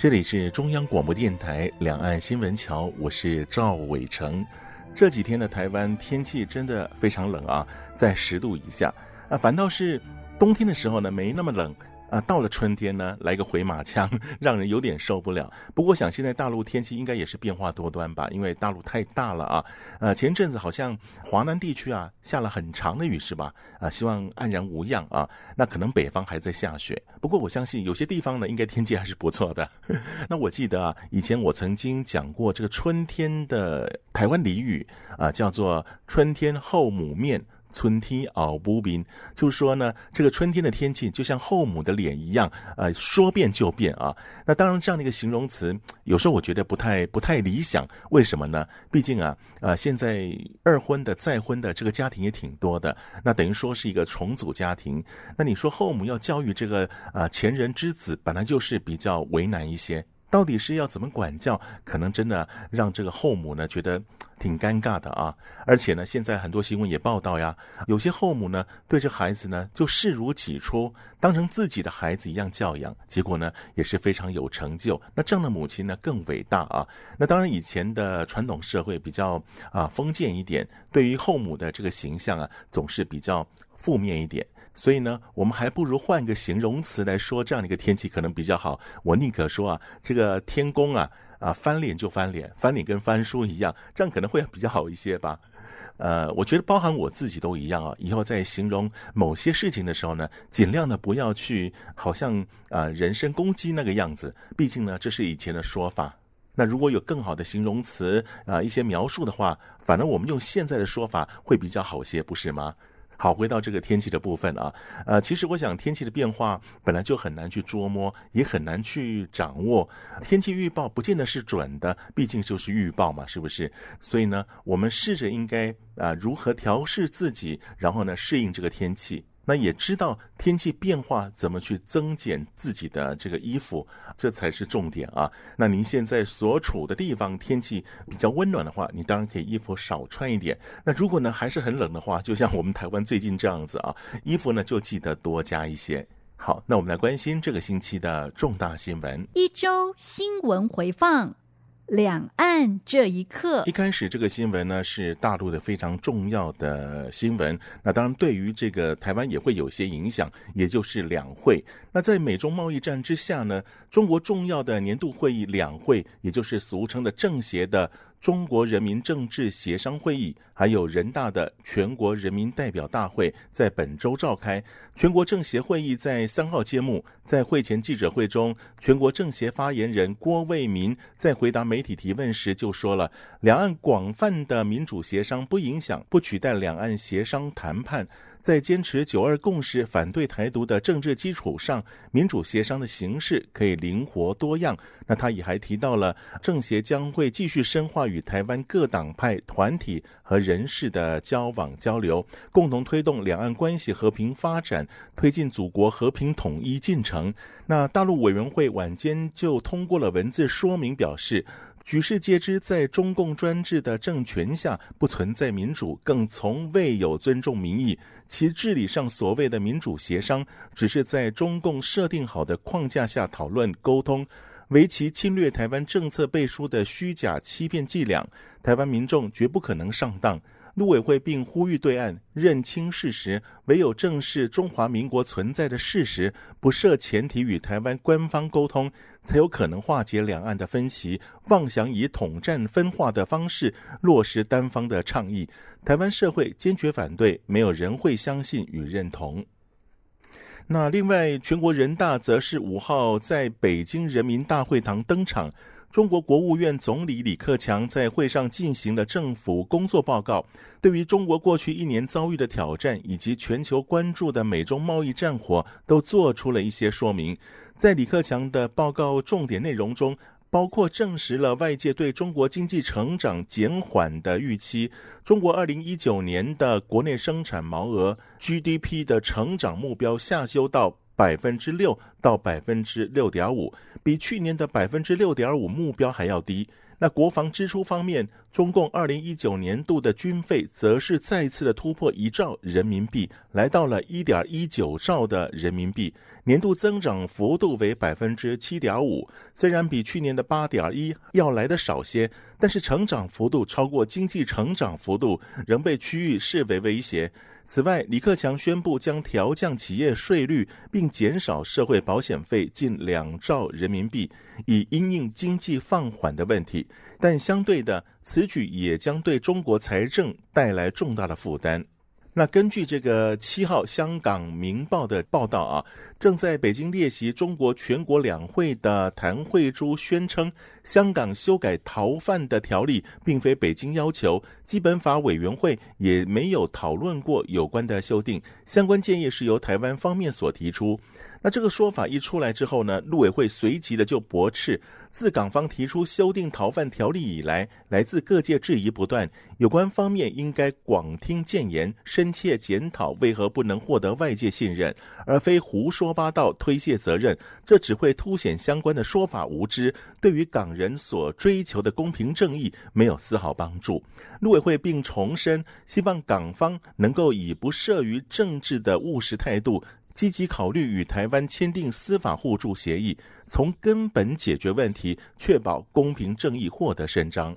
这里是中央广播电台两岸新闻桥，我是赵伟成。这几天的台湾天气真的非常冷啊，在十度以下啊，反倒是冬天的时候呢，没那么冷。啊，到了春天呢，来个回马枪，让人有点受不了。不过想现在大陆天气应该也是变化多端吧，因为大陆太大了啊。呃，前阵子好像华南地区啊下了很长的雨是吧？啊，希望安然无恙啊。那可能北方还在下雪，不过我相信有些地方呢，应该天气还是不错的。那我记得啊，以前我曾经讲过这个春天的台湾俚语啊，叫做“春天后母面”。春天熬不冰，就是说呢，这个春天的天气就像后母的脸一样，呃，说变就变啊。那当然，这样的一个形容词，有时候我觉得不太不太理想。为什么呢？毕竟啊，呃，现在二婚的、再婚的这个家庭也挺多的，那等于说是一个重组家庭。那你说后母要教育这个啊、呃、前人之子，本来就是比较为难一些。到底是要怎么管教？可能真的让这个后母呢觉得挺尴尬的啊！而且呢，现在很多新闻也报道呀，有些后母呢对这孩子呢就视如己出，当成自己的孩子一样教养，结果呢也是非常有成就。那这样的母亲呢更伟大啊！那当然，以前的传统社会比较啊封建一点，对于后母的这个形象啊总是比较负面一点。所以呢，我们还不如换个形容词来说，这样的一个天气可能比较好。我宁可说啊，这个天公啊，啊翻脸就翻脸，翻脸跟翻书一样，这样可能会比较好一些吧。呃，我觉得包含我自己都一样啊。以后在形容某些事情的时候呢，尽量的不要去好像啊人身攻击那个样子。毕竟呢，这是以前的说法。那如果有更好的形容词啊，一些描述的话，反而我们用现在的说法会比较好些，不是吗？好，回到这个天气的部分啊，呃，其实我想天气的变化本来就很难去捉摸，也很难去掌握。天气预报不见得是准的，毕竟就是预报嘛，是不是？所以呢，我们试着应该啊，如何调试自己，然后呢，适应这个天气。那也知道天气变化怎么去增减自己的这个衣服，这才是重点啊。那您现在所处的地方天气比较温暖的话，你当然可以衣服少穿一点。那如果呢还是很冷的话，就像我们台湾最近这样子啊，衣服呢就记得多加一些。好，那我们来关心这个星期的重大新闻。一周新闻回放。两岸这一刻，一开始这个新闻呢是大陆的非常重要的新闻。那当然，对于这个台湾也会有些影响，也就是两会。那在美中贸易战之下呢，中国重要的年度会议两会，也就是俗称的政协的。中国人民政治协商会议，还有人大的全国人民代表大会在本周召开。全国政协会议在三号揭幕，在会前记者会中，全国政协发言人郭卫民在回答媒体提问时就说了：两岸广泛的民主协商不影响、不取代两岸协商谈判。在坚持九二共识、反对台独的政治基础上，民主协商的形式可以灵活多样。那他也还提到了，政协将会继续深化与台湾各党派、团体和人士的交往交流，共同推动两岸关系和平发展，推进祖国和平统一进程。那大陆委员会晚间就通过了文字说明，表示。举世皆知，在中共专制的政权下，不存在民主，更从未有尊重民意。其治理上所谓的民主协商，只是在中共设定好的框架下讨论沟通，为其侵略台湾政策背书的虚假欺骗伎俩。台湾民众绝不可能上当。陆委会并呼吁对岸认清事实，唯有正视中华民国存在的事实，不设前提与台湾官方沟通，才有可能化解两岸的分歧。妄想以统战分化的方式落实单方的倡议，台湾社会坚决反对，没有人会相信与认同。那另外，全国人大则是五号在北京人民大会堂登场。中国国务院总理李克强在会上进行了政府工作报告，对于中国过去一年遭遇的挑战以及全球关注的美中贸易战火，都做出了一些说明。在李克强的报告重点内容中，包括证实了外界对中国经济成长减缓的预期，中国二零一九年的国内生产毛额 GDP 的成长目标下修到百分之六到百分之六点五，比去年的百分之六点五目标还要低。那国防支出方面，中共二零一九年度的军费则是再次的突破一兆人民币，来到了一点一九兆的人民币，年度增长幅度为百分之七点五，虽然比去年的八点一要来的少些。但是成长幅度超过经济成长幅度，仍被区域视为威胁。此外，李克强宣布将调降企业税率，并减少社会保险费近两兆人民币，以因应经济放缓的问题。但相对的，此举也将对中国财政带来重大的负担。那根据这个七号香港《明报》的报道啊，正在北京列席中国全国两会的谭慧珠宣称，香港修改逃犯的条例并非北京要求，基本法委员会也没有讨论过有关的修订，相关建议是由台湾方面所提出。那这个说法一出来之后呢，陆委会随即的就驳斥，自港方提出修订逃犯条例以来，来自各界质疑不断，有关方面应该广听谏言，深切检讨为何不能获得外界信任，而非胡说八道推卸责任，这只会凸显相关的说法无知，对于港人所追求的公平正义没有丝毫帮助。陆委会并重申，希望港方能够以不涉于政治的务实态度。积极考虑与台湾签订司法互助协议，从根本解决问题，确保公平正义获得伸张。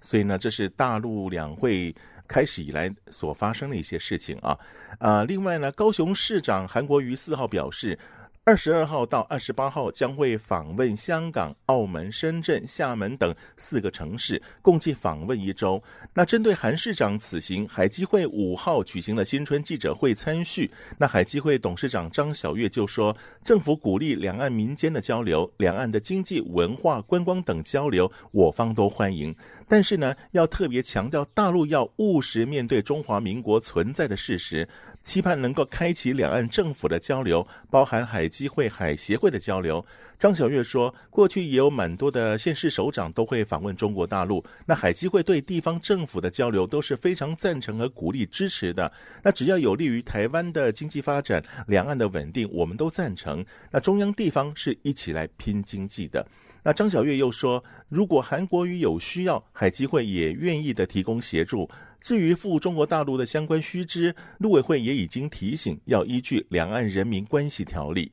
所以呢，这是大陆两会开始以来所发生的一些事情啊。啊，另外呢，高雄市长韩国瑜四号表示，二十二号到二十八号将会访问香港、澳门、深圳、厦门等四个城市，共计访问一周。那针对韩市长此行，海基会五号举行了新春记者会参叙。那海基会董事长张晓月就说，政府鼓励两岸民间的交流，两岸的经济、文化、观光等交流，我方都欢迎。但是呢，要特别强调，大陆要务实面对中华民国存在的事实。期盼能够开启两岸政府的交流，包含海机会、海协会的交流。张晓月说，过去也有蛮多的县市首长都会访问中国大陆，那海基会对地方政府的交流都是非常赞成和鼓励支持的。那只要有利于台湾的经济发展、两岸的稳定，我们都赞成。那中央地方是一起来拼经济的。那张晓月又说，如果韩国瑜有需要，海基会也愿意的提供协助。至于赴中国大陆的相关须知，陆委会也已经提醒要依据《两岸人民关系条例》。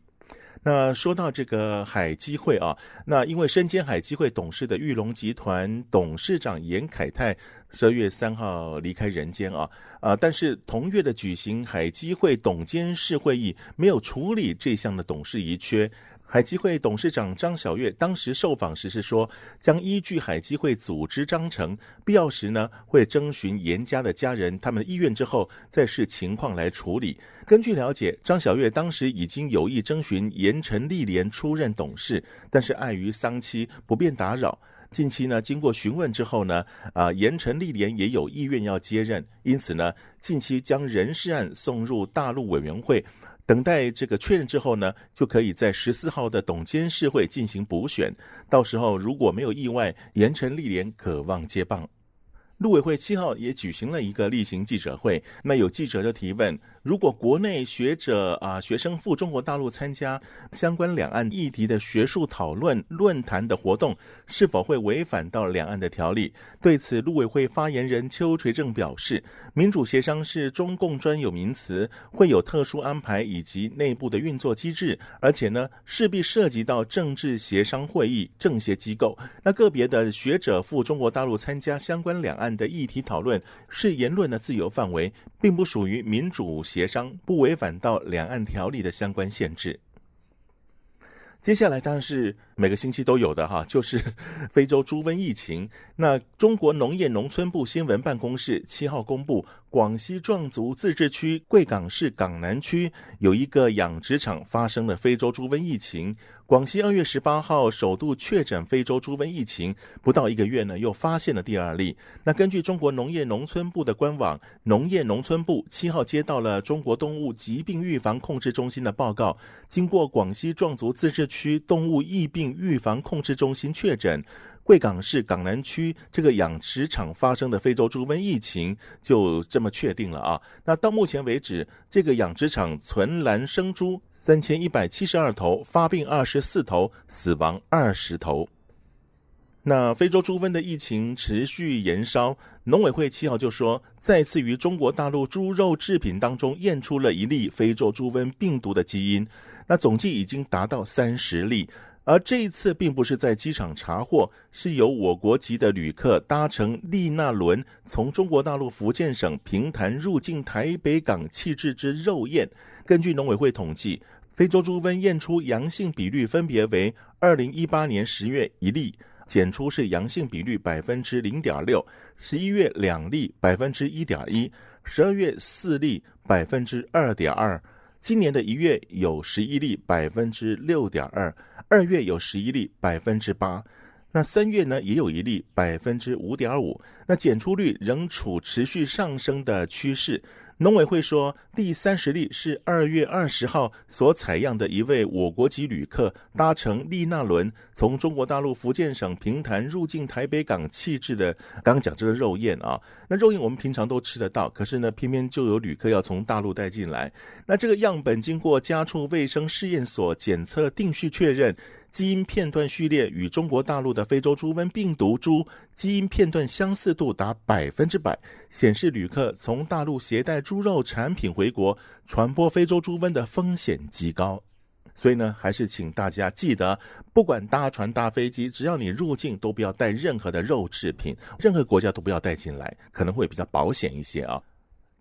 那说到这个海基会啊，那因为身兼海基会董事的玉龙集团董事长严凯泰十二月三号离开人间啊啊，但是同月的举行海基会董监事会议，没有处理这项的董事遗缺。海基会董事长张晓月当时受访时是说，将依据海基会组织章程，必要时呢会征询严家的家人他们的意愿之后，再视情况来处理。根据了解，张晓月当时已经有意征询严陈立莲出任董事，但是碍于丧期不便打扰。近期呢，经过询问之后呢，啊，严陈立莲也有意愿要接任，因此呢，近期将人事案送入大陆委员会。等待这个确认之后呢，就可以在十四号的董监事会进行补选。到时候如果没有意外，严陈立莲可望接棒。陆委会七号也举行了一个例行记者会，那有记者就提问：如果国内学者啊学生赴中国大陆参加相关两岸议题的学术讨论论坛的活动，是否会违反到两岸的条例？对此，陆委会发言人邱垂正表示：民主协商是中共专有名词，会有特殊安排以及内部的运作机制，而且呢势必涉及到政治协商会议、政协机构。那个别的学者赴中国大陆参加相关两岸。的议题讨论是言论的自由范围，并不属于民主协商，不违反到两岸条例的相关限制。接下来当然是每个星期都有的哈，就是 非洲猪瘟疫情。那中国农业农村部新闻办公室七号公布，广西壮族自治区贵港市港南区有一个养殖场发生了非洲猪瘟疫情。广西二月十八号首度确诊非洲猪瘟疫情，不到一个月呢，又发现了第二例。那根据中国农业农村部的官网，农业农村部七号接到了中国动物疾病预防控制中心的报告，经过广西壮族自治区动物疫病预防控制中心确诊。贵港市港南区这个养殖场发生的非洲猪瘟疫情就这么确定了啊！那到目前为止，这个养殖场存栏生猪三千一百七十二头，发病二十四头，死亡二十头。那非洲猪瘟的疫情持续延烧，农委会七号就说，再次于中国大陆猪肉制品当中验出了一例非洲猪瘟病毒的基因，那总计已经达到三十例。而这一次并不是在机场查获，是由我国籍的旅客搭乘利那轮从中国大陆福建省平潭入境台北港弃置之肉燕。根据农委会统计，非洲猪瘟验出阳性比率分别为：二零一八年十月一例，检出是阳性比率百分之零点六；十一月两例，百分之一点一；十二月四例，百分之二点二。今年的一月有十一例，百分之六点二；二月有十一例，百分之八；那三月呢也有一例，百分之五点五。那检出率仍处持续上升的趋势。农委会说，第三十例是二月二十号所采样的一位我国籍旅客搭乘利那轮从中国大陆福建省平潭入境台北港弃置的。刚刚讲这个肉燕啊，那肉燕我们平常都吃得到，可是呢，偏偏就有旅客要从大陆带进来。那这个样本经过家畜卫生试验所检测定序确认。基因片段序列与中国大陆的非洲猪瘟病毒株基因片段相似度达百分之百，显示旅客从大陆携带猪肉产品回国，传播非洲猪瘟的风险极高。所以呢，还是请大家记得，不管搭船搭飞机，只要你入境，都不要带任何的肉制品，任何国家都不要带进来，可能会比较保险一些啊。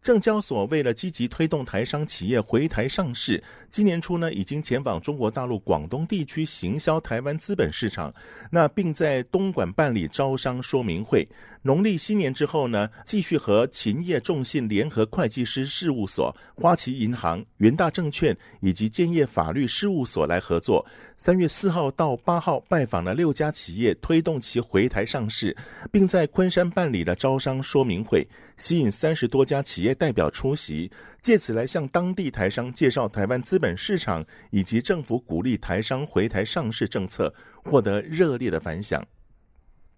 证交所为了积极推动台商企业回台上市，今年初呢已经前往中国大陆广东地区行销台湾资本市场，那并在东莞办理招商说明会。农历新年之后呢，继续和勤业众信联合会计师事务所、花旗银行、元大证券以及建业法律事务所来合作。三月四号到八号拜访了六家企业，推动其回台上市，并在昆山办理了招商说明会，吸引三十多家企业代表出席，借此来向当地台商介绍台湾资本市场以及政府鼓励台商回台上市政策，获得热烈的反响。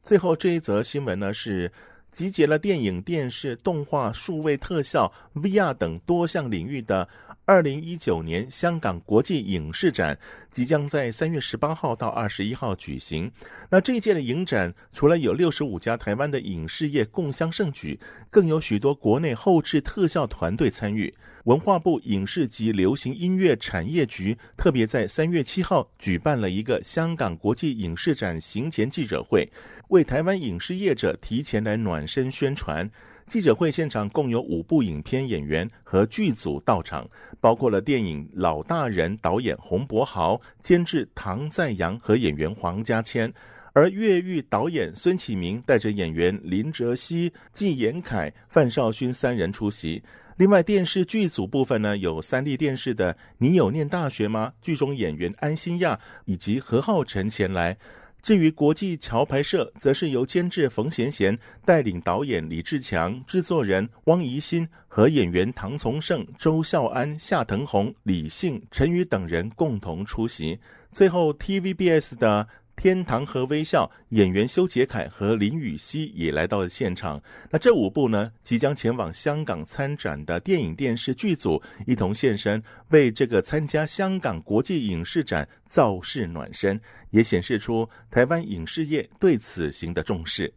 最后这一则新闻呢，是集结了电影、电视、动画、数位特效、VR 等多项领域的。二零一九年香港国际影视展即将在三月十八号到二十一号举行。那这一届的影展，除了有六十五家台湾的影视业共襄盛举，更有许多国内后制特效团队参与。文化部影视及流行音乐产业局特别在三月七号举办了一个香港国际影视展行前记者会，为台湾影视业者提前来暖身宣传。记者会现场共有五部影片演员和剧组到场，包括了电影《老大人》导演洪博豪、监制唐在阳和演员黄家千，而越狱导演孙启明带着演员林哲熹、纪言凯、范少勋三人出席。另外，电视剧组部分呢，有三立电视的《你有念大学吗》剧中演员安心亚以及何浩晨前来。至于国际桥牌社，则是由监制冯贤贤带领导演李志强、制作人汪怡欣和演员唐从胜、周孝安、夏腾宏、李信、陈宇等人共同出席。最后，TVBS 的。天堂和微笑演员修杰楷和林雨熙也来到了现场。那这五部呢，即将前往香港参展的电影电视剧组一同现身，为这个参加香港国际影视展造势暖身，也显示出台湾影视业对此行的重视。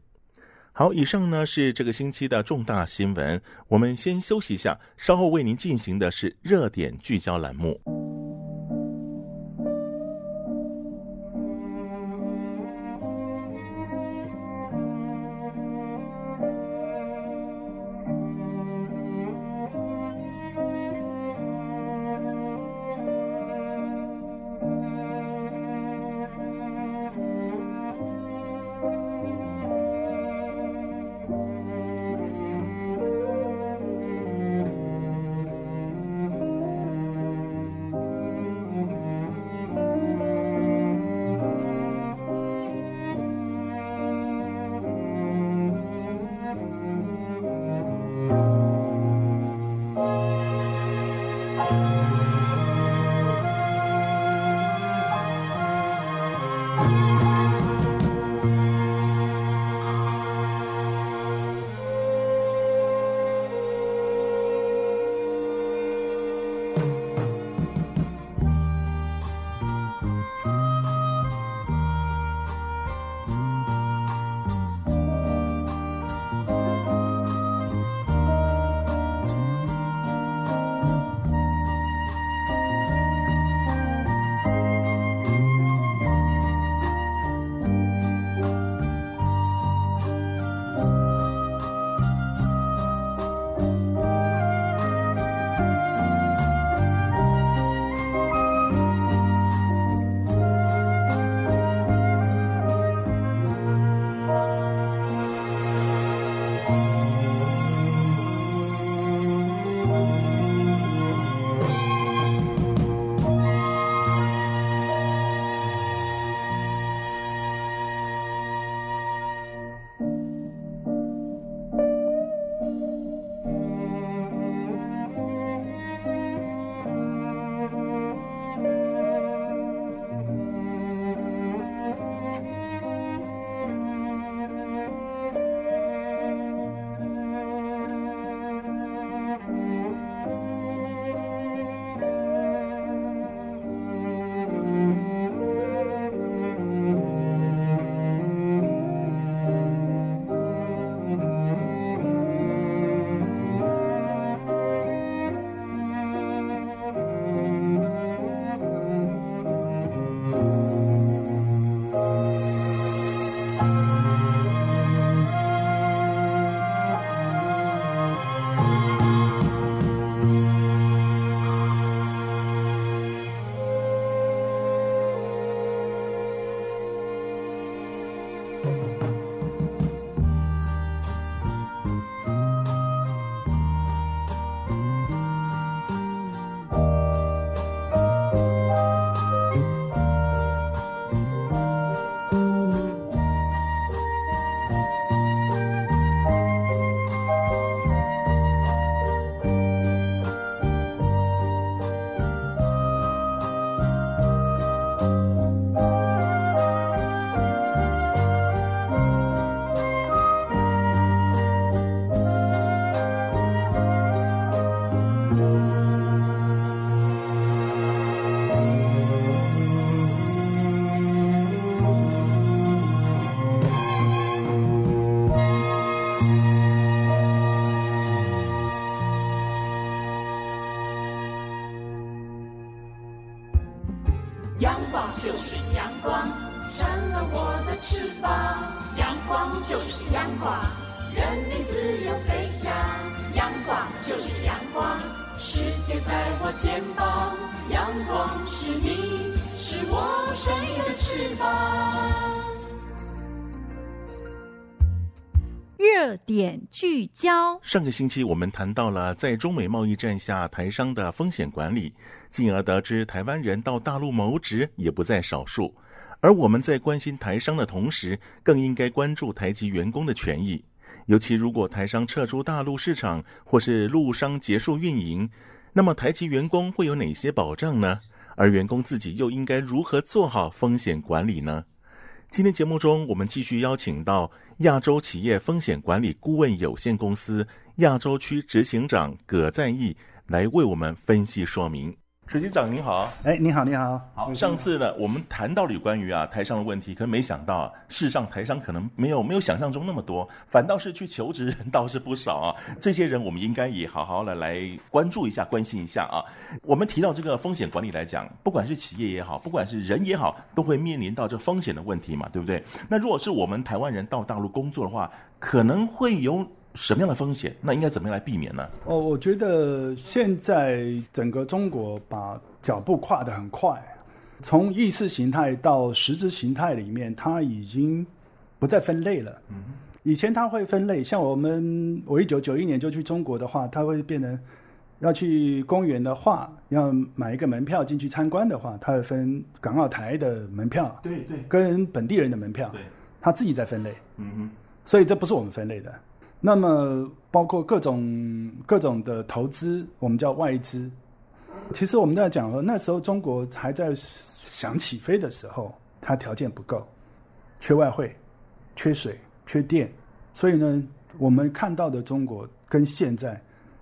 好，以上呢是这个星期的重大新闻。我们先休息一下，稍后为您进行的是热点聚焦栏目。上个星期我们谈到了在中美贸易战下台商的风险管理，进而得知台湾人到大陆谋职也不在少数。而我们在关心台商的同时，更应该关注台籍员工的权益。尤其如果台商撤出大陆市场，或是陆商结束运营，那么台籍员工会有哪些保障呢？而员工自己又应该如何做好风险管理呢？今天节目中，我们继续邀请到亚洲企业风险管理顾问有限公司亚洲区执行长葛赞义来为我们分析说明。执行长您好，哎，你好，你好，好。上次呢，我们谈到了有关于啊台商的问题，可是没想到啊，事实上台商可能没有没有想象中那么多，反倒是去求职人倒是不少啊。这些人我们应该也好好的来关注一下、关心一下啊。我们提到这个风险管理来讲，不管是企业也好，不管是人也好，都会面临到这风险的问题嘛，对不对？那如果是我们台湾人到大陆工作的话，可能会有。什么样的风险？那应该怎么样来避免呢？哦，我觉得现在整个中国把脚步跨得很快，从意识形态到实质形态里面，它已经不再分类了。嗯，以前它会分类，像我们我一九九一年就去中国的话，它会变成要去公园的话，要买一个门票进去参观的话，它会分港澳台的门票，对对，跟本地人的门票，对，它自己在分类。嗯哼，所以这不是我们分类的。那么，包括各种各种的投资，我们叫外资。其实我们在讲说，那时候中国还在想起飞的时候，它条件不够，缺外汇、缺水、缺电，所以呢，我们看到的中国跟现在，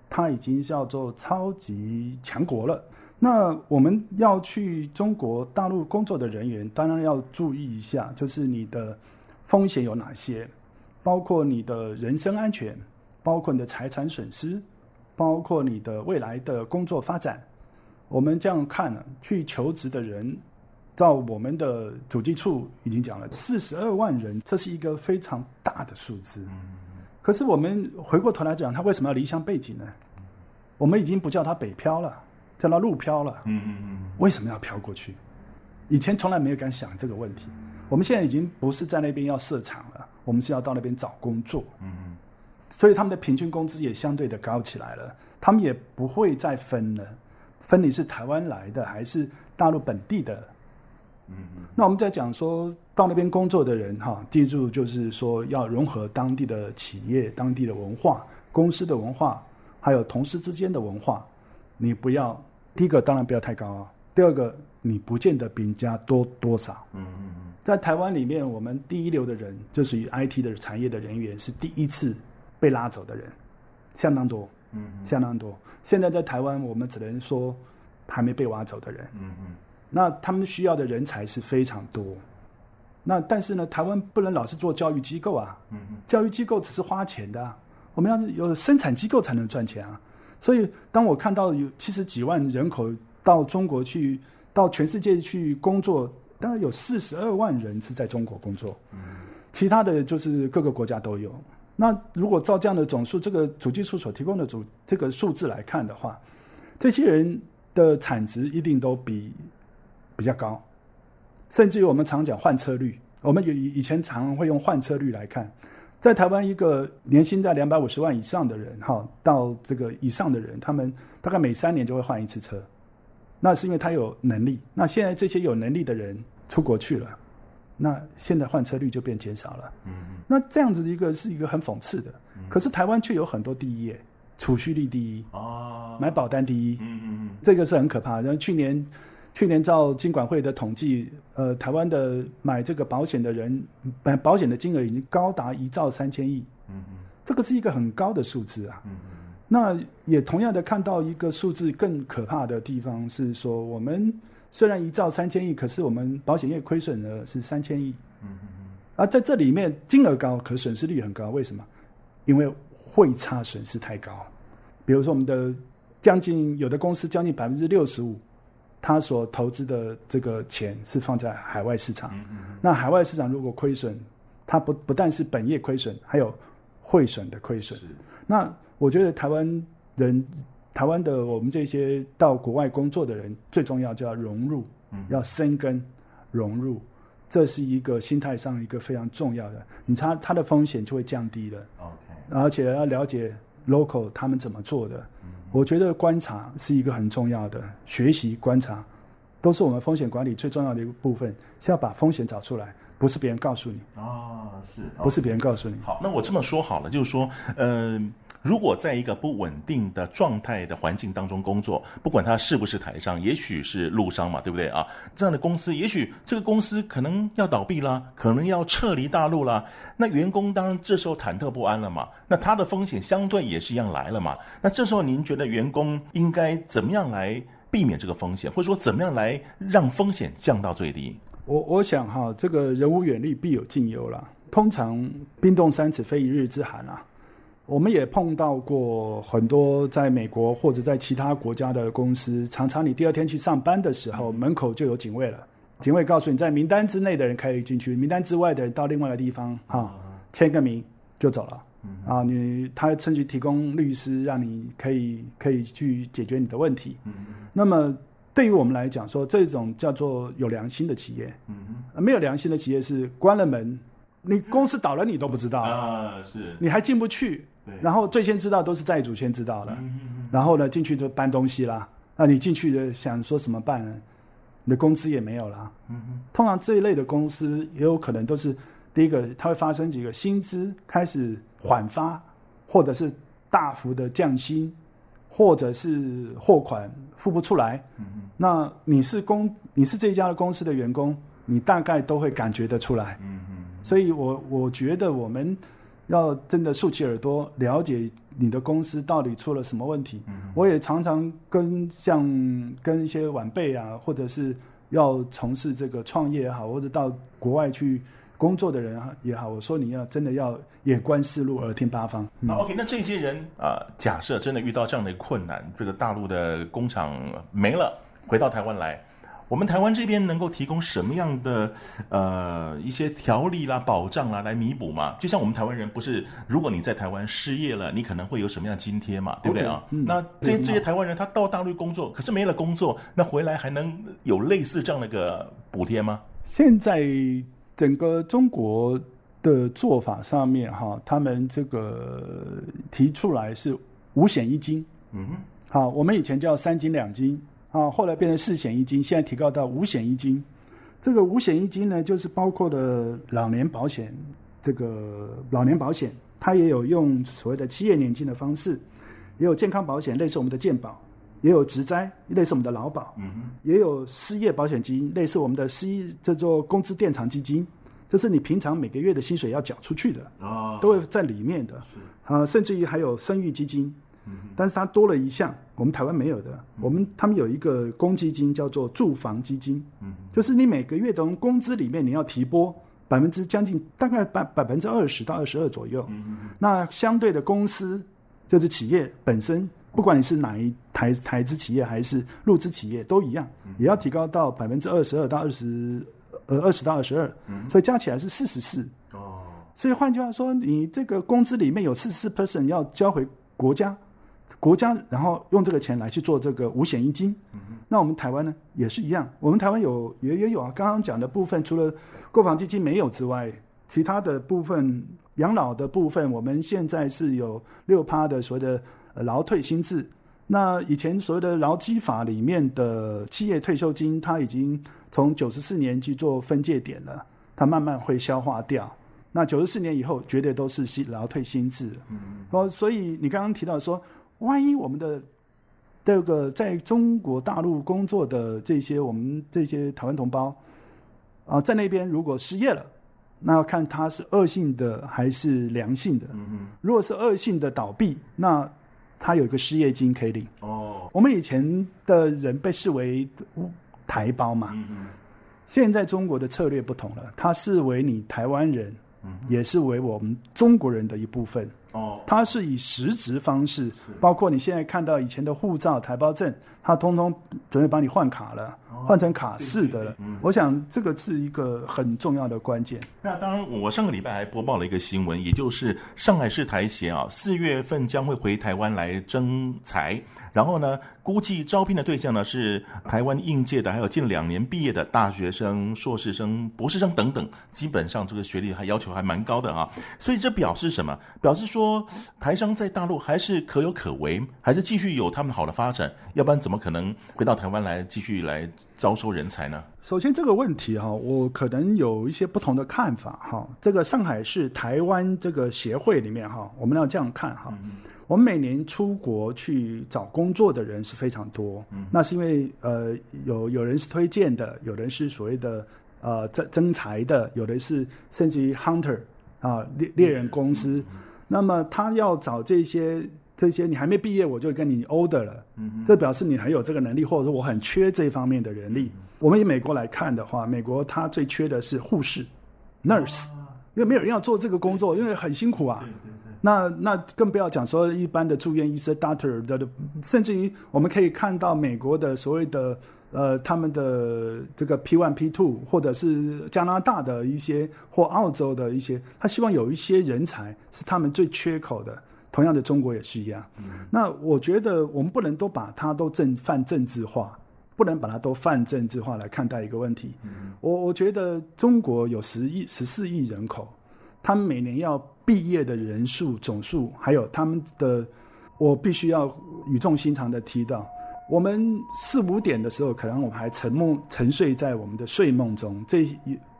它已经叫做超级强国了。那我们要去中国大陆工作的人员，当然要注意一下，就是你的风险有哪些，包括你的人身安全，包括你的财产损失，包括你的未来的工作发展。我们这样看呢，去求职的人，照我们的主计处已经讲了，四十二万人，这是一个非常大的数字。可是我们回过头来讲，他为什么要离乡背井呢？我们已经不叫他北漂了，叫他路漂了。嗯嗯嗯。为什么要漂过去？以前从来没有敢想这个问题。我们现在已经不是在那边要设厂了，我们是要到那边找工作。嗯。所以他们的平均工资也相对的高起来了，他们也不会再分了。分你是台湾来的还是大陆本地的？嗯嗯。那我们在讲说到那边工作的人哈，记住就是说要融合当地的企业、当地的文化、公司的文化，还有同事之间的文化。你不要第一个当然不要太高啊，第二个你不见得比人家多多少。嗯嗯嗯。在台湾里面，我们第一流的人就属于 IT 的产业的人员，是第一次被拉走的人，相当多。嗯，相当多。现在在台湾，我们只能说还没被挖走的人。嗯嗯。那他们需要的人才是非常多。那但是呢，台湾不能老是做教育机构啊。嗯嗯。教育机构只是花钱的啊，我们要有生产机构才能赚钱啊。所以，当我看到有七十几万人口到中国去，到全世界去工作，当然有四十二万人是在中国工作。其他的就是各个国家都有。那如果照这样的总数，这个主计处所提供的主这个数字来看的话，这些人的产值一定都比比较高，甚至于我们常讲换车率，我们以以前常会用换车率来看，在台湾一个年薪在两百五十万以上的人，哈，到这个以上的人，他们大概每三年就会换一次车，那是因为他有能力。那现在这些有能力的人出国去了。那现在换车率就变减少了，嗯，那这样子一个是一个很讽刺的，可是台湾却有很多第一业，储蓄率第一，哦，买保单第一，嗯嗯嗯，这个是很可怕的。然后去年，去年照金管会的统计，呃，台湾的买这个保险的人，买保险的金额已经高达一兆三千亿，嗯嗯，这个是一个很高的数字啊，嗯嗯，那也同样的看到一个数字更可怕的地方是说我们。虽然一兆三千亿，可是我们保险业亏损额是三千亿。嗯嗯嗯。而在这里面金额高，可损失率很高。为什么？因为汇差损失太高。比如说，我们的将近有的公司将近百分之六十五，他所投资的这个钱是放在海外市场。嗯嗯嗯。那海外市场如果亏损，它不不但是本业亏损，还有汇损的亏损。那我觉得台湾人。台湾的我们这些到国外工作的人，最重要就要融入，嗯、要生根融入，这是一个心态上一个非常重要的。你他他的风险就会降低了。Okay. 而且要了解 local 他们怎么做的。嗯、我觉得观察是一个很重要的，学习观察都是我们风险管理最重要的一个部分，是要把风险找出来，不是别人告诉你啊，是，不是别人告诉你。好，那我这么说好了，就是说，嗯、呃。如果在一个不稳定的状态的环境当中工作，不管他是不是台商，也许是陆商嘛，对不对啊？这样的公司，也许这个公司可能要倒闭啦，可能要撤离大陆啦。那员工当然这时候忐忑不安了嘛。那他的风险相对也是一样来了嘛。那这时候您觉得员工应该怎么样来避免这个风险，或者说怎么样来让风险降到最低？我我想哈，这个人无远虑，必有近忧啦。通常冰冻三尺非一日之寒啊。我们也碰到过很多在美国或者在其他国家的公司，常常你第二天去上班的时候，门口就有警卫了。警卫告诉你，在名单之内的人可以进去，名单之外的人到另外的地方，哈，签个名就走了。啊，你他甚至提供律师，让你可以可以去解决你的问题。那么对于我们来讲，说这种叫做有良心的企业，没有良心的企业是关了门，你公司倒了你都不知道啊，是，你还进不去。然后最先知道都是债主先知道了，然后呢进去就搬东西啦。那你进去的想说什么办呢？你的工资也没有啦。嗯、哼通常这一类的公司也有可能都是第一个，它会发生几个薪资开始缓发，或者是大幅的降薪，或者是货款付不出来。嗯、那你是公，你是这家的公司的员工，你大概都会感觉得出来。所以我我觉得我们。要真的竖起耳朵了解你的公司到底出了什么问题。嗯、我也常常跟像跟一些晚辈啊，或者是要从事这个创业也好，或者到国外去工作的人也好，我说你要真的要眼观四路，耳听八方。嗯、OK，那这些人啊、呃，假设真的遇到这样的困难，这个大陆的工厂没了，回到台湾来。我们台湾这边能够提供什么样的呃一些条例啦、保障啦来弥补嘛？就像我们台湾人不是，如果你在台湾失业了，你可能会有什么样的津贴嘛？对不对啊？Okay, 嗯、那这这些台湾人他到大陆工作，可是没了工作，那回来还能有类似这样的一个补贴吗？现在整个中国的做法上面哈，他们这个提出来是五险一金。嗯哼，好，我们以前叫三金两金。啊，后来变成四险一金，现在提高到五险一金。这个五险一金呢，就是包括了老年保险，这个老年保险，它也有用所谓的企业年金的方式，也有健康保险，类似我们的健保，也有职灾，类似我们的劳保，嗯，也有失业保险金，类似我们的失业叫做工资垫偿基金，这是你平常每个月的薪水要缴出去的，啊，都会在里面的，是啊，甚至于还有生育基金。但是它多了一项，我们台湾没有的。我们他们有一个公积金，叫做住房基金，就是你每个月的工资里面你要提拨百分之将近大概百百分之二十到二十二左右。那相对的公司就是企业本身，不管你是哪一台台资企业还是入资企业都一样，也要提高到百分之二十二到二十呃二十到二十二，所以加起来是四十四。哦，所以换句话说，你这个工资里面有四十四 percent 要交回国家。国家然后用这个钱来去做这个五险一金，嗯、那我们台湾呢也是一样，我们台湾有也也有啊。刚刚讲的部分除了购房基金没有之外，其他的部分养老的部分，我们现在是有六趴的所谓的劳退薪制。那以前所谓的劳基法里面的企业退休金，它已经从九十四年去做分界点了，它慢慢会消化掉。那九十四年以后，绝对都是新劳退薪制。嗯哼，所以你刚刚提到说。万一我们的这个在中国大陆工作的这些我们这些台湾同胞啊，在那边如果失业了，那要看他是恶性的还是良性的。嗯嗯。如果是恶性的倒闭，那他有一个失业金可以领。哦。我们以前的人被视为台胞嘛。嗯嗯。现在中国的策略不同了，他视为你台湾人，也是为我们中国人的一部分。哦，它是以实质方式，包括你现在看到以前的护照、台胞证，它通通准备帮你换卡了，换成卡式的了。我想这个是一个很重要的关键。那当然，我上个礼拜还播报了一个新闻，也就是上海市台协啊，四月份将会回台湾来征才，然后呢，估计招聘的对象呢是台湾应届的，还有近两年毕业的大学生、硕士生、博士生等等，基本上这个学历还要求还蛮高的啊。所以这表示什么？表示说。说台商在大陆还是可有可为，还是继续有他们好的发展？要不然怎么可能回到台湾来继续来招收人才呢？首先这个问题哈，我可能有一些不同的看法哈。这个上海市台湾这个协会里面哈，我们要这样看哈。嗯、我们每年出国去找工作的人是非常多，嗯、那是因为呃有有人是推荐的，有人是所谓的呃征征才的，有的是甚至于 hunter 啊猎猎人公司。嗯嗯那么他要找这些这些，你还没毕业我就跟你 order 了，嗯哼，这表示你很有这个能力，或者说我很缺这方面的人力。嗯、我们以美国来看的话，美国它最缺的是护士，nurse，因为没有人要做这个工作，因为很辛苦啊。对对对。那那更不要讲说一般的住院医生 doctor 的，甚至于我们可以看到美国的所谓的。呃，他们的这个 P one P two，或者是加拿大的一些或澳洲的一些，他希望有一些人才是他们最缺口的。同样的，中国也是一样。嗯、那我觉得我们不能都把它都政泛政治化，不能把它都泛政治化来看待一个问题。嗯、我我觉得中国有十亿、十四亿人口，他们每年要毕业的人数总数，还有他们的，我必须要语重心长的提到。我们四五点的时候，可能我们还沉梦沉睡在我们的睡梦中。这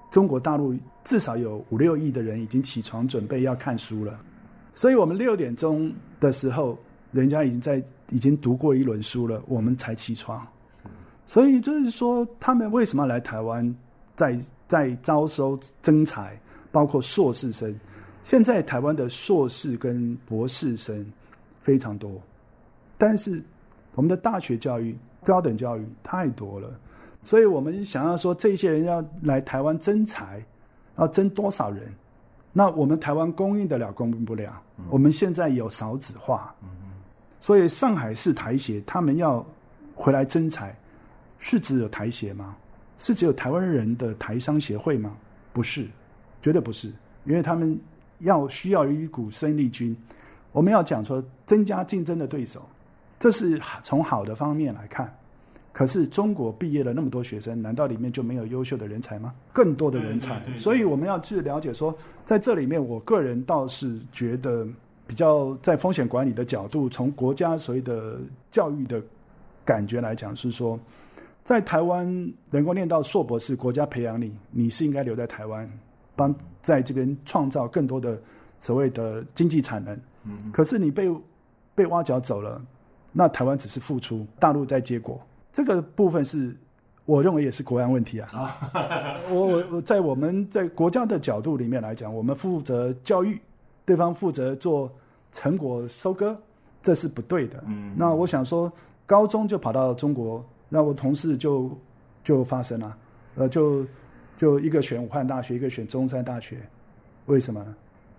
中国大陆至少有五六亿的人已经起床准备要看书了，所以我们六点钟的时候，人家已经在已经读过一轮书了，我们才起床。所以就是说，他们为什么要来台湾，在在招收征才，包括硕士生，现在台湾的硕士跟博士生非常多，但是我们的大学教育、高等教育太多了，所以我们想要说，这些人要来台湾争财，要争多少人？那我们台湾供应得了，供应不了。我们现在有少子化，所以上海市台协他们要回来争财，是只有台协吗？是只有台湾人的台商协会吗？不是，绝对不是，因为他们要需要一股生力军。我们要讲说增加竞争的对手，这是从好的方面来看。可是中国毕业了那么多学生，难道里面就没有优秀的人才吗？更多的人才，所以我们要去了解说，在这里面，我个人倒是觉得比较在风险管理的角度，从国家所谓的教育的感觉来讲，是说，在台湾能够念到硕博士，国家培养你，你是应该留在台湾，帮在这边创造更多的所谓的经济产能。可是你被被挖角走了，那台湾只是付出，大陆在结果。这个部分是，我认为也是国安问题啊。我我我在我们在国家的角度里面来讲，我们负责教育，对方负责做成果收割，这是不对的。嗯。那我想说，高中就跑到中国，那我同事就就发生了，呃，就就一个选武汉大学，一个选中山大学，为什么？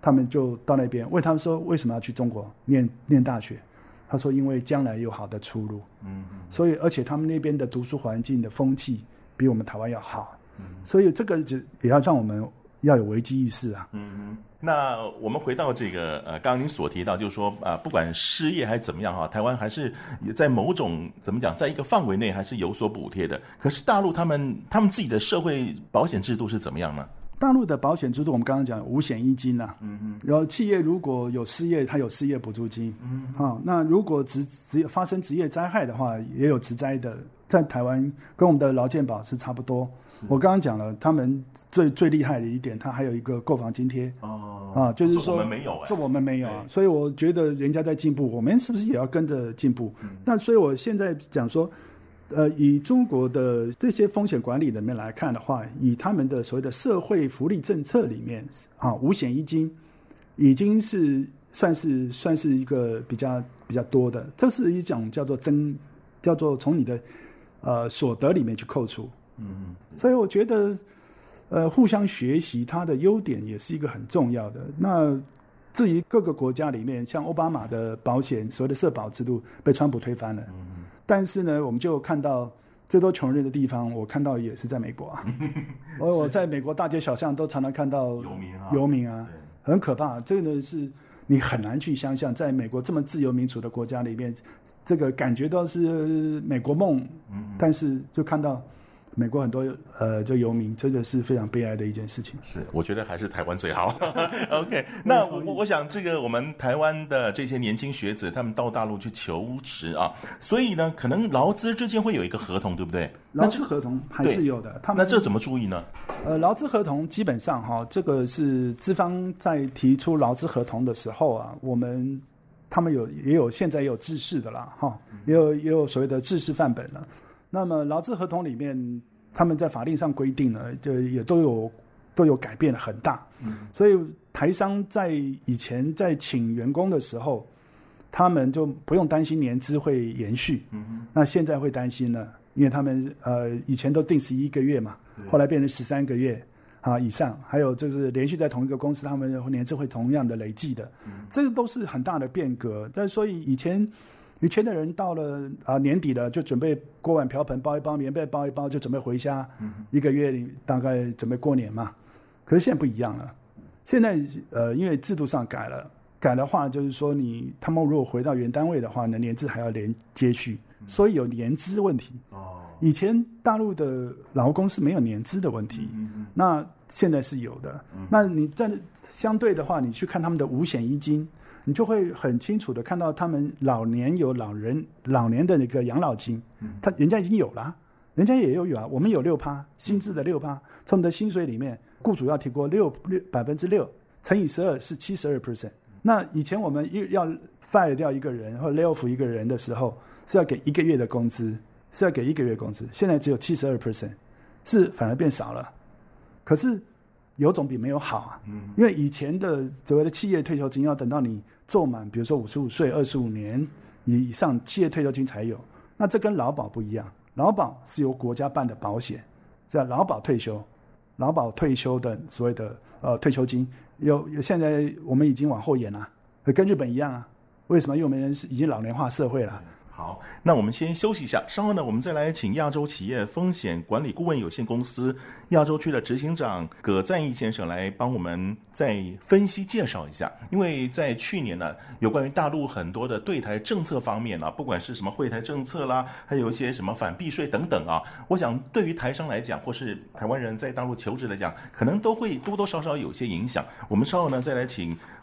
他们就到那边问他们说，为什么要去中国念念大学？他说：“因为将来有好的出路，嗯，所以而且他们那边的读书环境的风气比我们台湾要好，嗯，所以这个就也要让我们要有危机意识啊。嗯，那我们回到这个呃，刚刚您所提到，就是说啊，不管失业还是怎么样哈，台湾还是在某种怎么讲，在一个范围内还是有所补贴的。可是大陆他们他们自己的社会保险制度是怎么样呢？”大陆的保险制度，我们刚刚讲五险一金呐、啊，嗯嗯，然后企业如果有失业，它有失业补助金，嗯，好，那如果职职发生职业灾害的话，也有职灾的，在台湾跟我们的劳健保是差不多。我刚刚讲了，他们最最厉害的一点，它还有一个购房津贴，哦，啊，就是说我们没有，这我们没有啊，所以我觉得人家在进步，我们是不是也要跟着进步？那所以我现在讲说。呃，以中国的这些风险管理里面来看的话，以他们的所谓的社会福利政策里面啊，五险一金已经是算是算是一个比较比较多的，这是一种叫做增，叫做从你的呃所得里面去扣除。嗯，所以我觉得呃互相学习它的优点也是一个很重要的。那至于各个国家里面，像奥巴马的保险所谓的社保制度被川普推翻了。嗯但是呢，我们就看到最多穷人的地方，我看到也是在美国啊。我我在美国大街小巷都常常看到游民啊，游民啊，很可怕。这个呢是你很难去想象，在美国这么自由民主的国家里面，这个感觉到是美国梦。但是就看到。美国很多呃，这游民真的是非常悲哀的一件事情。是，我觉得还是台湾最好。OK，那我我想这个我们台湾的这些年轻学子，他们到大陆去求职啊，所以呢，可能劳资之间会有一个合同，对不对？劳资合同还是有的。他们那这怎么注意呢？呃，劳资合同基本上哈，这个是资方在提出劳资合同的时候啊，我们他们有也有现在也有制式的啦，哈，也有也有所谓的制式范本了。那么劳资合同里面，他们在法令上规定呢，就也都有都有改变很大。嗯，所以台商在以前在请员工的时候，他们就不用担心年资会延续。嗯，那现在会担心了，因为他们呃以前都定十一个月嘛，后来变成十三个月啊以上，还有就是连续在同一个公司，他们年资会同样的累计的。嗯，这个都是很大的变革。但所以以前。以前的人到了啊年底了，就准备锅碗瓢盆包一包，棉被包一包，就准备回家，一个月里大概准备过年嘛。可是现在不一样了，现在呃因为制度上改了，改的话就是说你他们如果回到原单位的话呢，年资还要连接续，所以有年资问题。哦，以前大陆的劳工是没有年资的问题，那现在是有的。那你在相对的话，你去看他们的五险一金。你就会很清楚的看到，他们老年有老人老年的那个养老金，他人家已经有了，人家也有有啊，我们有六趴薪资的六趴，从你的薪水里面，雇主要提过六六百分之六乘以十二是七十二 percent。那以前我们要 fire 掉一个人或 lay off 一个人的时候，是要给一个月的工资，是要给一个月工资，现在只有七十二 percent，是反而变少了。可是有总比没有好啊。嗯，因为以前的所谓的企业退休金要等到你做满，比如说五十五岁、二十五年以上，企业退休金才有。那这跟劳保不一样，劳保是由国家办的保险，叫劳保退休，劳保退休的所谓的呃退休金，有有现在我们已经往后延了，跟日本一样啊。为什么？因为我们已经老年化社会了。好，那我们先休息一下，稍后呢，我们再来请亚洲企业风险管理顾问有限公司亚洲区的执行长葛赞义先生来帮我们再分析介绍一下。因为在去年呢，有关于大陆很多的对台政策方面啊，不管是什么惠台政策啦，还有一些什么反避税等等啊，我想对于台商来讲，或是台湾人在大陆求职来讲，可能都会多多少少有些影响。我们稍后呢，再来请。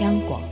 央广，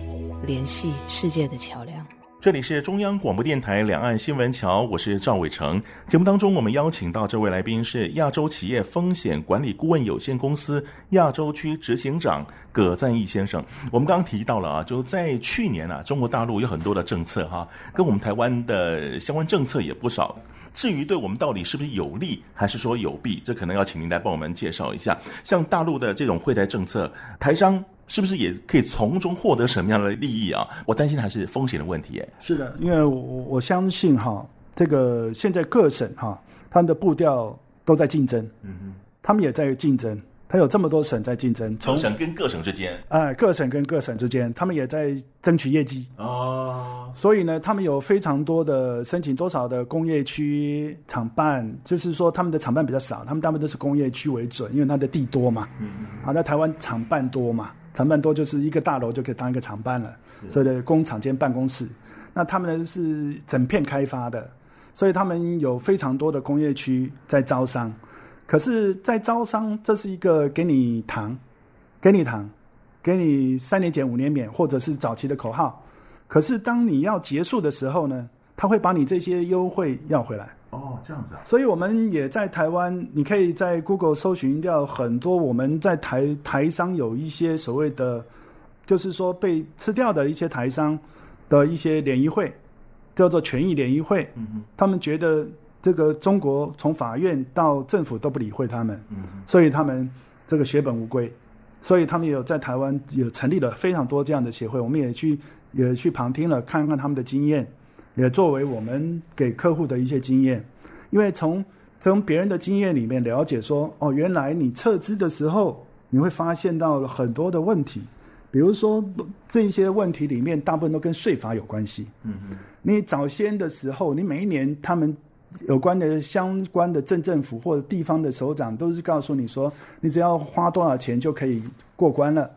联系世界的桥梁。这里是中央广播电台两岸新闻桥，我是赵伟成。节目当中，我们邀请到这位来宾是亚洲企业风险管理顾问有限公司亚洲区执行长葛赞义先生。我们刚刚提到了啊，就在去年啊，中国大陆有很多的政策哈、跟我们台湾的相关政策也不少。至于对我们到底是不是有利，还是说有弊，这可能要请您来帮我们介绍一下。像大陆的这种惠台政策，台商是不是也可以从中获得什么样的利益啊？我担心还是风险的问题。哎，是的，因为我我相信哈，这个现在各省哈，他们的步调都在竞争，嗯哼，他们也在竞争。还有这么多省在竞争，从省跟各省之间，哎，各省跟各省之间，他们也在争取业绩哦。所以呢，他们有非常多的申请，多少的工业区厂办，就是说他们的厂办比较少，他们大部分都是工业区为准，因为它的地多嘛。嗯嗯。好，在台湾厂办多嘛，厂办多就是一个大楼就可以当一个厂办了，所以的工厂兼办公室。那他们呢是整片开发的，所以他们有非常多的工业区在招商。可是，在招商，这是一个给你糖，给你糖，给你三年减五年免，或者是早期的口号。可是，当你要结束的时候呢，他会把你这些优惠要回来。哦，这样子啊。所以我们也在台湾，你可以在 Google 搜寻掉很多我们在台台商有一些所谓的，就是说被吃掉的一些台商的一些联谊会，叫做权益联谊会。嗯哼，他们觉得。这个中国从法院到政府都不理会他们，所以他们这个血本无归，所以他们也有在台湾也成立了非常多这样的协会，我们也去也去旁听了，看看他们的经验，也作为我们给客户的一些经验，因为从从别人的经验里面了解说，哦，原来你撤资的时候，你会发现到了很多的问题，比如说这些问题里面大部分都跟税法有关系。嗯嗯，你早先的时候，你每一年他们。有关的相关的镇政府或者地方的首长都是告诉你说，你只要花多少钱就可以过关了。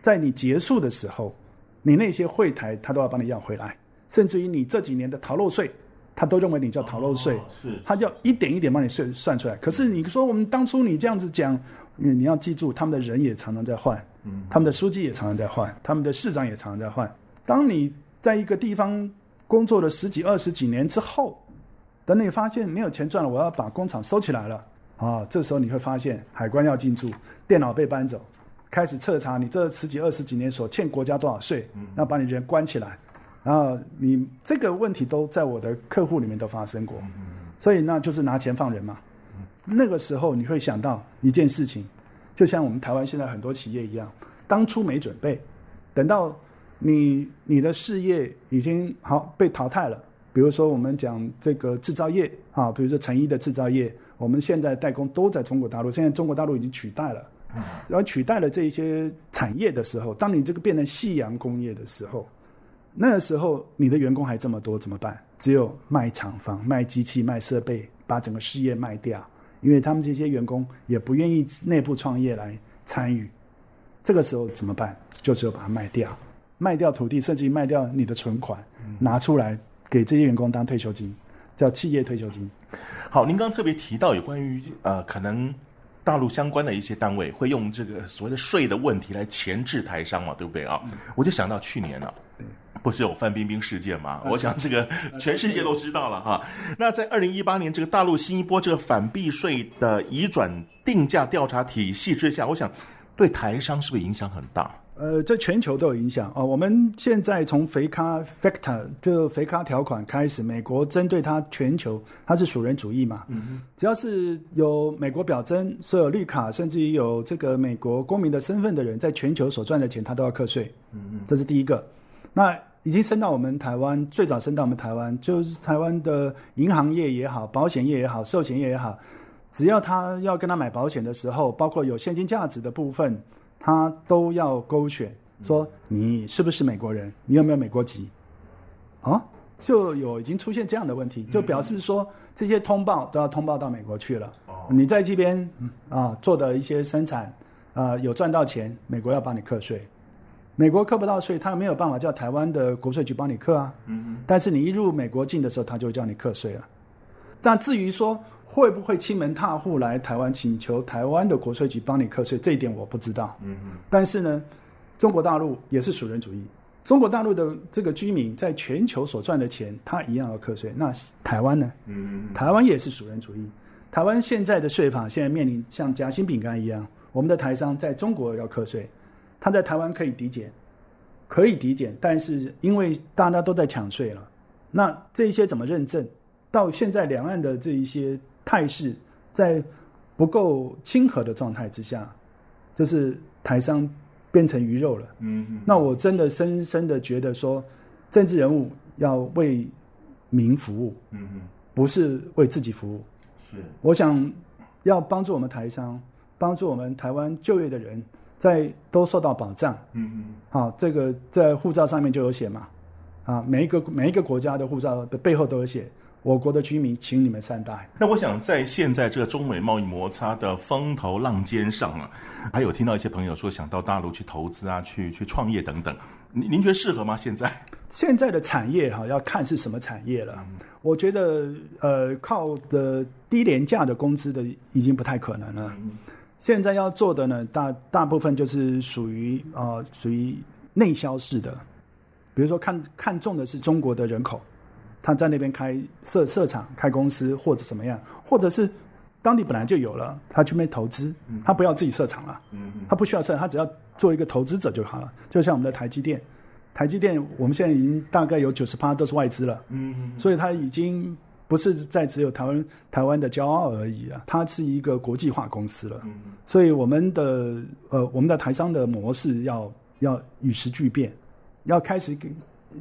在你结束的时候，你那些会台他都要帮你要回来，甚至于你这几年的逃漏税，他都认为你叫逃漏税，哦、是他就一点一点帮你算算出来。可是你说我们当初你这样子讲，因为你要记住，他们的人也常常在换，他们的书记也常常在换，他们的市长也常常在换。当你在一个地方工作了十几二十几年之后，等你发现没有钱赚了，我要把工厂收起来了啊！这时候你会发现海关要进驻，电脑被搬走，开始彻查你这十几二十几年所欠国家多少税，那把你人关起来，然后你这个问题都在我的客户里面都发生过，所以那就是拿钱放人嘛。那个时候你会想到一件事情，就像我们台湾现在很多企业一样，当初没准备，等到你你的事业已经好被淘汰了。比如说，我们讲这个制造业啊，比如说成衣的制造业，我们现在代工都在中国大陆。现在中国大陆已经取代了，然后取代了这一些产业的时候，当你这个变成夕阳工业的时候，那个时候你的员工还这么多怎么办？只有卖厂房、卖机器、卖设备，把整个事业卖掉，因为他们这些员工也不愿意内部创业来参与。这个时候怎么办？就只有把它卖掉，卖掉土地，甚至于卖掉你的存款，拿出来。给这些员工当退休金，叫企业退休金。好，您刚刚特别提到有关于呃，可能大陆相关的一些单位会用这个所谓的税的问题来钳制台商嘛，对不对啊？嗯、我就想到去年了、啊，不是有范冰冰事件吗？我想这个全世界都知道了哈。那在二零一八年这个大陆新一波这个反避税的移转定价调查体系之下，我想对台商是不是影响很大？呃，这全球都有影响啊、哦。我们现在从肥咖 factor 就肥咖条款开始，美国针对它全球，它是属人主义嘛。嗯哼。只要是有美国表征、所有绿卡，甚至于有这个美国公民的身份的人，在全球所赚的钱，他都要课税。嗯嗯。这是第一个。那已经升到我们台湾，最早升到我们台湾，就是台湾的银行业也好，保险业也好，寿险业也好，只要他要跟他买保险的时候，包括有现金价值的部分。他都要勾选，说你是不是美国人，你有没有美国籍？啊，就有已经出现这样的问题，就表示说这些通报都要通报到美国去了。你在这边啊做的一些生产啊有赚到钱，美国要帮你课税，美国课不到税，他没有办法叫台湾的国税局帮你课啊。嗯但是你一入美国境的时候，他就会叫你课税了。但至于说，会不会欺门踏户来台湾请求台湾的国税局帮你课税？这一点我不知道。嗯嗯。但是呢，中国大陆也是属人主义。中国大陆的这个居民在全球所赚的钱，他一样要课税。那台湾呢？嗯嗯。台湾也是属人主义。台湾现在的税法现在面临像夹心饼干一样，我们的台商在中国要课税，他在台湾可以抵减，可以抵减，但是因为大家都在抢税了，那这些怎么认证？到现在两岸的这一些。态势在不够亲和的状态之下，就是台商变成鱼肉了。嗯嗯。那我真的深深的觉得说，政治人物要为民服务。嗯嗯。不是为自己服务。是。我想要帮助我们台商，帮助我们台湾就业的人，在都受到保障。嗯嗯。好，这个在护照上面就有写嘛。啊，每一个每一个国家的护照的背后都有写。我国的居民，请你们善待。那我想，在现在这个中美贸易摩擦的风头浪尖上啊，还有听到一些朋友说想到大陆去投资啊，去去创业等等，您您觉得适合吗？现在现在的产业哈，要看是什么产业了。嗯、我觉得呃，靠的低廉价的工资的已经不太可能了。嗯、现在要做的呢，大大部分就是属于啊，属于内销式的，比如说看看中的是中国的人口。他在那边开设设厂、开公司或者怎么样，或者是当地本来就有了，他去那边投资，他不要自己设厂了，他不需要设，他只要做一个投资者就好了。就像我们的台积电，台积电我们现在已经大概有九十趴都是外资了，所以他已经不是在只有台湾台湾的骄傲而已啊，它是一个国际化公司了。所以我们的呃我们的台商的模式要要与时俱变，要开始给，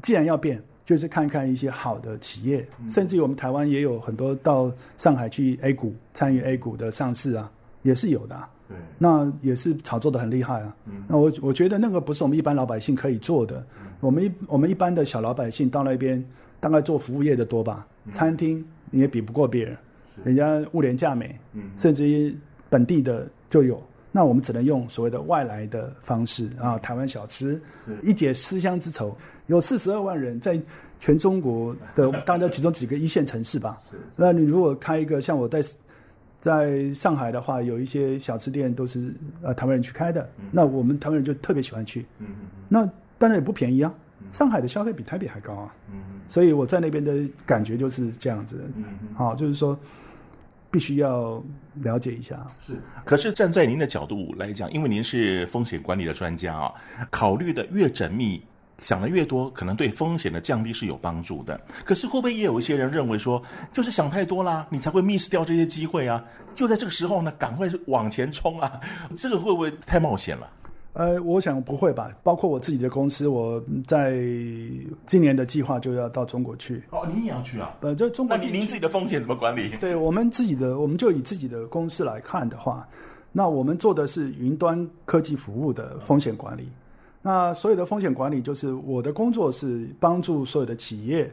既然要变。就是看看一些好的企业，甚至于我们台湾也有很多到上海去 A 股参与 A 股的上市啊，也是有的啊。对，那也是炒作的很厉害啊。那我我觉得那个不是我们一般老百姓可以做的。我们一我们一般的小老百姓到那边，大概做服务业的多吧，餐厅你也比不过别人，人家物廉价美，甚至于本地的就有。那我们只能用所谓的外来的方式啊，台湾小吃，一解思乡之愁。有四十二万人在全中国的大概其中几个一线城市吧。那你如果开一个像我在在上海的话，有一些小吃店都是呃台湾人去开的，那我们台湾人就特别喜欢去。那当然也不便宜啊，上海的消费比台北还高啊。所以我在那边的感觉就是这样子。好，就是说。必须要了解一下。是，可是站在您的角度来讲，因为您是风险管理的专家啊，考虑的越缜密，想的越多，可能对风险的降低是有帮助的。可是会不会也有一些人认为说，就是想太多啦，你才会 miss 掉这些机会啊？就在这个时候呢，赶快往前冲啊！这个会不会太冒险了？呃，我想不会吧。包括我自己的公司，我在今年的计划就要到中国去。哦，您也要去啊？呃，就中国。那您您自己的风险怎么管理？对我们自己的，我们就以自己的公司来看的话，那我们做的是云端科技服务的风险管理。那所有的风险管理，就是我的工作是帮助所有的企业，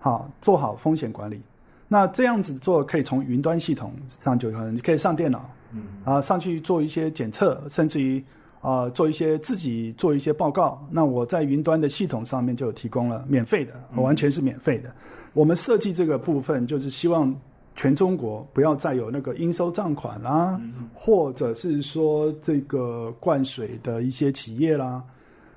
好做好风险管理。那这样子做，可以从云端系统上就可能可以上电脑，嗯，啊，上去做一些检测，甚至于。呃，做一些自己做一些报告。那我在云端的系统上面就提供了免费的，完全是免费的。我们设计这个部分，就是希望全中国不要再有那个应收账款啦，或者是说这个灌水的一些企业啦。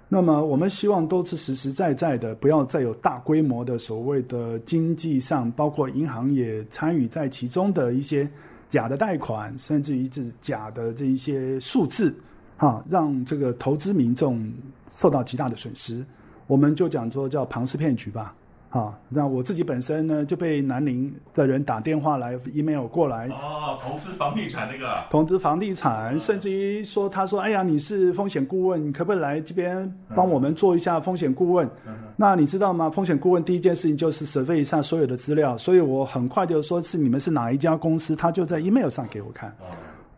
那么我们希望都是实实在在的，不要再有大规模的所谓的经济上，包括银行也参与在其中的一些假的贷款，甚至于是假的这一些数字，哈，让这个投资民众受到极大的损失。我们就讲说叫庞氏骗局吧。啊，那我自己本身呢就被南宁的人打电话来，email 过来哦，投资房地产那个，投资房地产，甚至于说他说，哎呀，你是风险顾问，你可不可以来这边帮我们做一下风险顾问？嗯、那你知道吗？风险顾问第一件事情就是 survey 一下所有的资料，所以我很快就说是你们是哪一家公司，他就在 email 上给我看。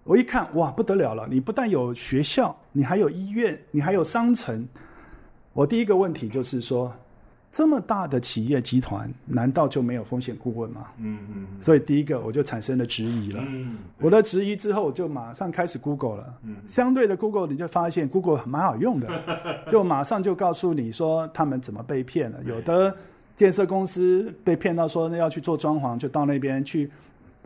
我一看，哇，不得了了，你不但有学校，你还有医院，你还有商城。我第一个问题就是说。这么大的企业集团，难道就没有风险顾问吗？嗯嗯。所以第一个我就产生了质疑了。嗯。我的质疑之后，我就马上开始 Google 了。嗯。相对的 Google，你就发现 Google 蛮好用的，就马上就告诉你说他们怎么被骗了。有的建设公司被骗到说要去做装潢，就到那边去，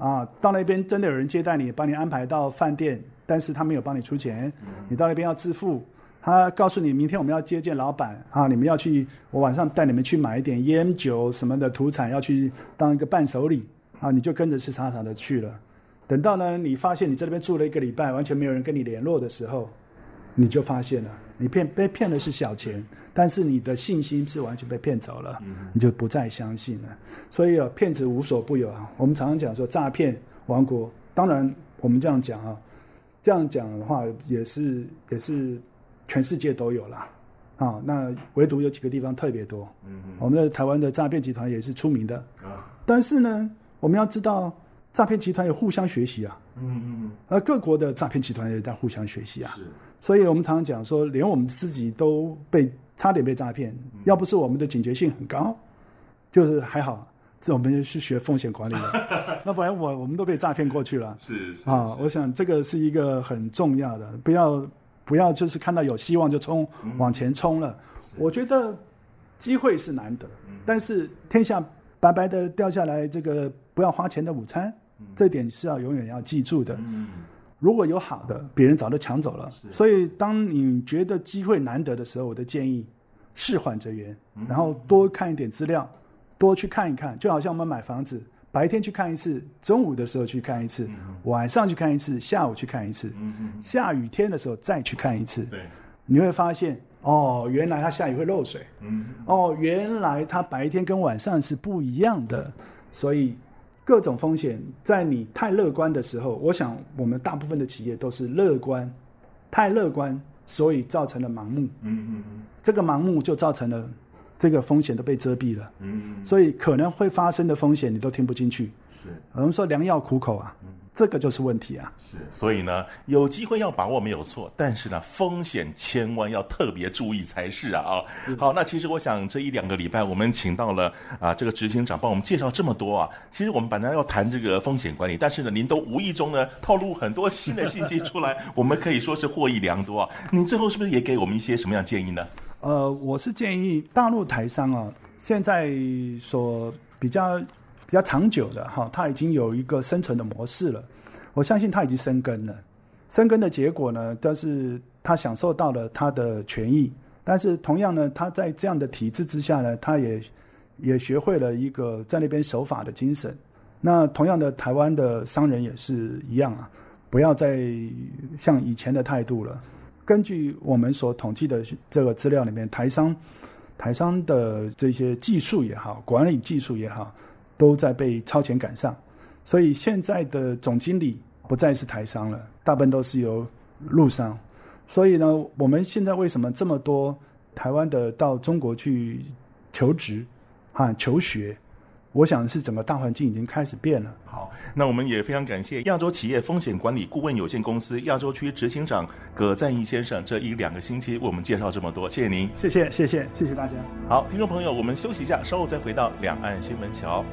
啊，到那边真的有人接待你，帮你安排到饭店，但是他没有帮你出钱，你到那边要自付。他告诉你，明天我们要接见老板啊，你们要去，我晚上带你们去买一点烟酒什么的土产，要去当一个伴手礼啊，你就跟着吃傻傻的去了。等到呢，你发现你在那边住了一个礼拜，完全没有人跟你联络的时候，你就发现了，你骗被骗的是小钱，但是你的信心是完全被骗走了，你就不再相信了。所以啊，骗子无所不有啊。我们常常讲说诈骗王国，当然我们这样讲啊，这样讲的话也是也是。全世界都有啦，啊，那唯独有几个地方特别多。嗯嗯，我们的台湾的诈骗集团也是出名的。啊，但是呢，我们要知道，诈骗集团有互相学习啊。嗯嗯，而各国的诈骗集团也在互相学习啊。是，所以我们常常讲说，连我们自己都被差点被诈骗，要不是我们的警觉性很高，就是还好，这我们是学风险管理的，那不然我我们都被诈骗过去了。是是啊，我想这个是一个很重要的，不要。不要就是看到有希望就冲往前冲了。我觉得机会是难得，但是天下白白的掉下来这个不要花钱的午餐，这点是要永远要记住的。如果有好的，别人早就抢走了。所以当你觉得机会难得的时候，我的建议事缓则圆，然后多看一点资料，多去看一看，就好像我们买房子。白天去看一次，中午的时候去看一次，晚上去看一次，下午去看一次，下雨天的时候再去看一次。对，你会发现哦，原来它下雨会漏水。嗯，哦，原来它白天跟晚上是不一样的。所以各种风险，在你太乐观的时候，我想我们大部分的企业都是乐观，太乐观，所以造成了盲目。嗯嗯嗯，这个盲目就造成了。这个风险都被遮蔽了，嗯，所以可能会发生的风险你都听不进去。是，我们说良药苦口啊，嗯，这个就是问题啊。是，所以呢，有机会要把握没有错，但是呢，风险千万要特别注意才是啊啊。好，那其实我想这一两个礼拜我们请到了啊这个执行长帮我们介绍这么多啊，其实我们本来要谈这个风险管理，但是呢，您都无意中呢透露很多新的信息出来，我们可以说是获益良多啊。您最后是不是也给我们一些什么样建议呢？呃，我是建议大陆台商啊，现在所比较比较长久的哈，他已经有一个生存的模式了。我相信他已经生根了，生根的结果呢，但是他享受到了他的权益。但是同样呢，他在这样的体制之下呢，他也也学会了一个在那边守法的精神。那同样的，台湾的商人也是一样啊，不要再像以前的态度了。根据我们所统计的这个资料里面，台商台商的这些技术也好，管理技术也好，都在被超前赶上。所以现在的总经理不再是台商了，大部分都是由陆商。所以呢，我们现在为什么这么多台湾的到中国去求职啊求学？我想是整个大环境已经开始变了。好，那我们也非常感谢亚洲企业风险管理顾问有限公司亚洲区执行长葛赞义先生，这一两个星期为我们介绍这么多，谢谢您。谢谢，谢谢，谢谢大家。好，听众朋友，我们休息一下，稍后再回到两岸新闻桥。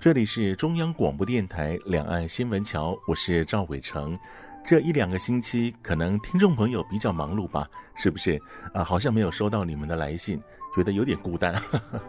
这里是中央广播电台两岸新闻桥，我是赵伟成。这一两个星期，可能听众朋友比较忙碌吧，是不是？啊，好像没有收到你们的来信。觉得有点孤单，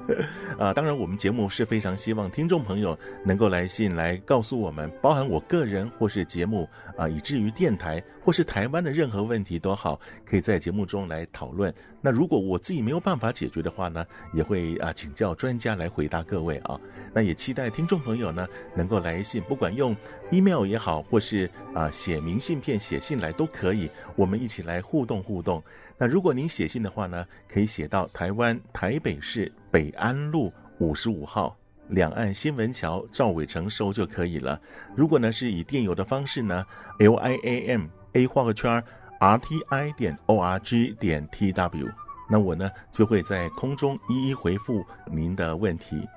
啊，当然我们节目是非常希望听众朋友能够来信来告诉我们，包含我个人或是节目啊，以至于电台或是台湾的任何问题都好，可以在节目中来讨论。那如果我自己没有办法解决的话呢，也会啊请教专家来回答各位啊。那也期待听众朋友呢能够来信，不管用 email 也好，或是啊写明信片写信来都可以，我们一起来互动互动。那如果您写信的话呢，可以写到台湾台北市北安路五十五号两岸新闻桥赵伟成收就可以了。如果呢是以电邮的方式呢，l i a m a 画个圈 r t i 点 o r g 点 t w，那我呢就会在空中一一回复您的问题，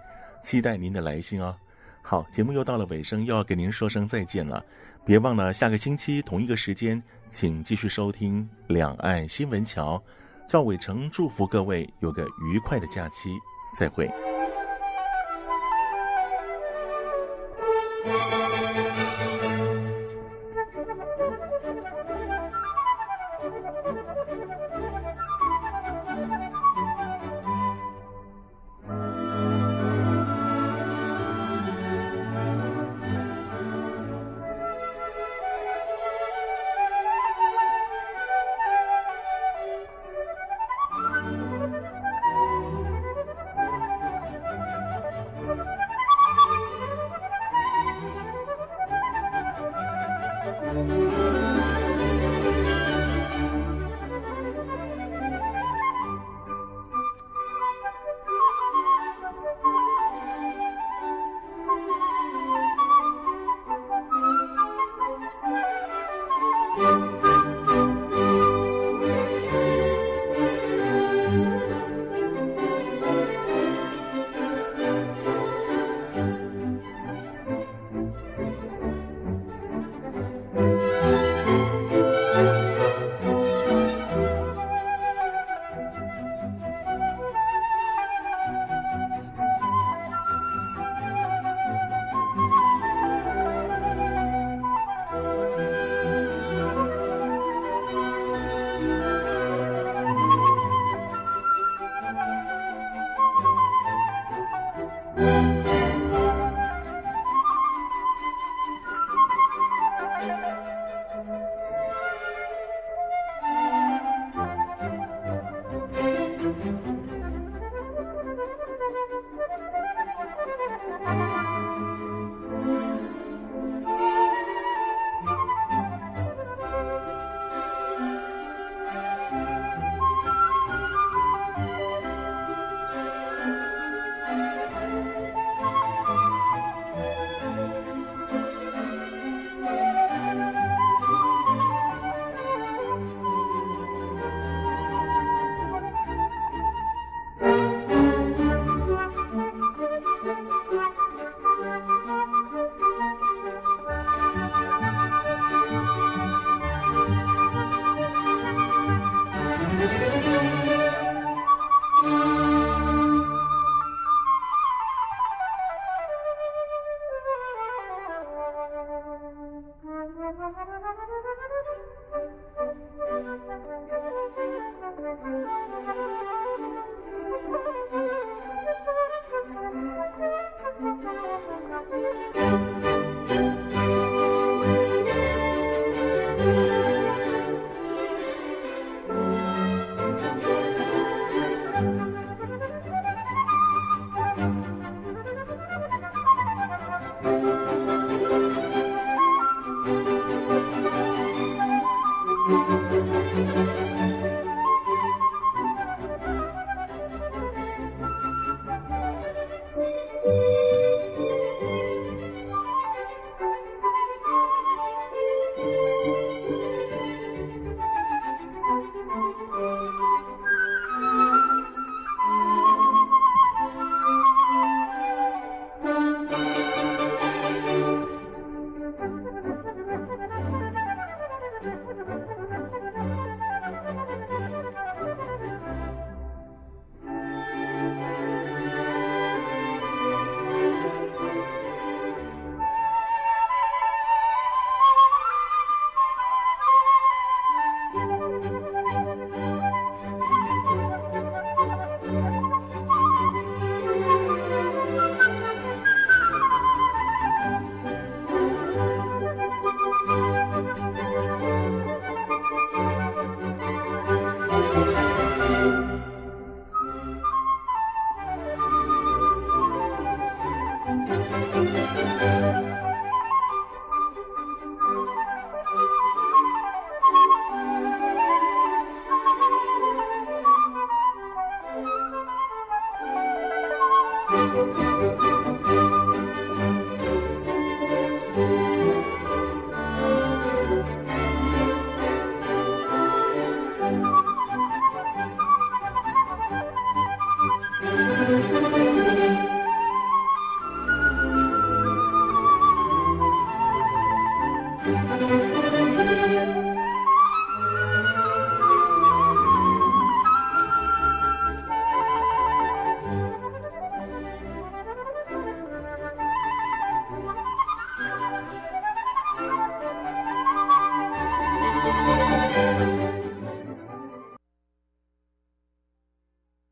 期待您的来信哦。好，节目又到了尾声，又要给您说声再见了。别忘了下个星期同一个时间，请继续收听《两岸新闻桥》。赵伟成祝福各位有个愉快的假期，再会。